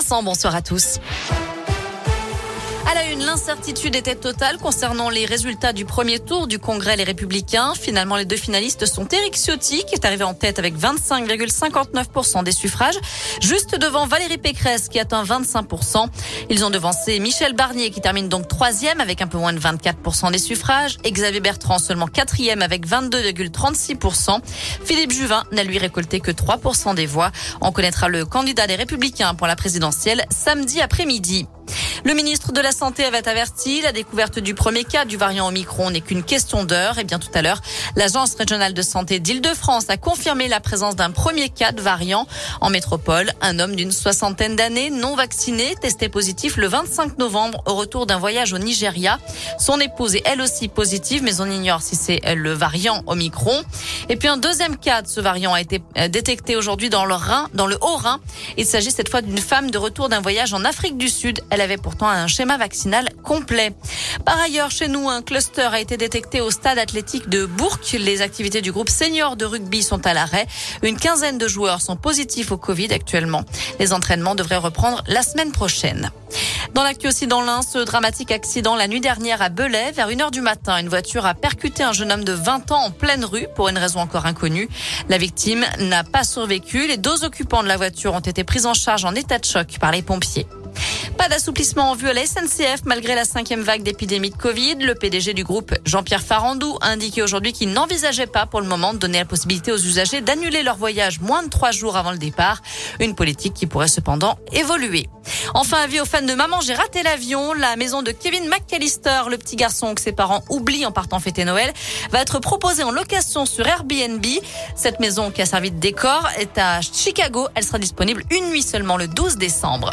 Vincent, bonsoir à tous. À la une, l'incertitude était totale concernant les résultats du premier tour du Congrès Les Républicains. Finalement, les deux finalistes sont Éric Ciotti, qui est arrivé en tête avec 25,59% des suffrages, juste devant Valérie Pécresse, qui atteint 25%. Ils ont devancé Michel Barnier, qui termine donc troisième avec un peu moins de 24% des suffrages, et Xavier Bertrand seulement quatrième avec 22,36%. Philippe Juvin n'a lui récolté que 3% des voix. On connaîtra le candidat des Républicains pour la présidentielle samedi après-midi. Le ministre de la Santé avait averti, la découverte du premier cas du variant Omicron n'est qu'une question d'heure. Et bien tout à l'heure, l'Agence régionale de santé d'Île-de-France a confirmé la présence d'un premier cas de variant en métropole. Un homme d'une soixantaine d'années, non vacciné, testé positif le 25 novembre au retour d'un voyage au Nigeria. Son épouse est elle aussi positive, mais on ignore si c'est le variant Omicron. Et puis un deuxième cas de ce variant a été euh, détecté aujourd'hui dans le Rhin, dans le Haut-Rhin. Il s'agit cette fois d'une femme de retour d'un voyage en Afrique du Sud. Elle avait pourtant un schéma vaccinal complet. Par ailleurs, chez nous, un cluster a été détecté au stade athlétique de Bourg. Les activités du groupe senior de rugby sont à l'arrêt. Une quinzaine de joueurs sont positifs au Covid actuellement. Les entraînements devraient reprendre la semaine prochaine. Dans l'actu aussi dans l'Ain, ce dramatique accident la nuit dernière à Belay, vers 1h du matin, une voiture a percuté un jeune homme de 20 ans en pleine rue pour une raison encore inconnue. La victime n'a pas survécu. Les deux occupants de la voiture ont été pris en charge en état de choc par les pompiers. Pas d'assouplissement en vue à la SNCF malgré la cinquième vague d'épidémie de Covid. Le PDG du groupe, Jean-Pierre Farandou, a indiqué aujourd'hui qu'il n'envisageait pas pour le moment de donner la possibilité aux usagers d'annuler leur voyage moins de trois jours avant le départ. Une politique qui pourrait cependant évoluer. Enfin, avis aux fans de Maman, j'ai raté l'avion. La maison de Kevin McAllister, le petit garçon que ses parents oublient en partant fêter Noël, va être proposée en location sur Airbnb. Cette maison qui a servi de décor est à Chicago. Elle sera disponible une nuit seulement le 12 décembre.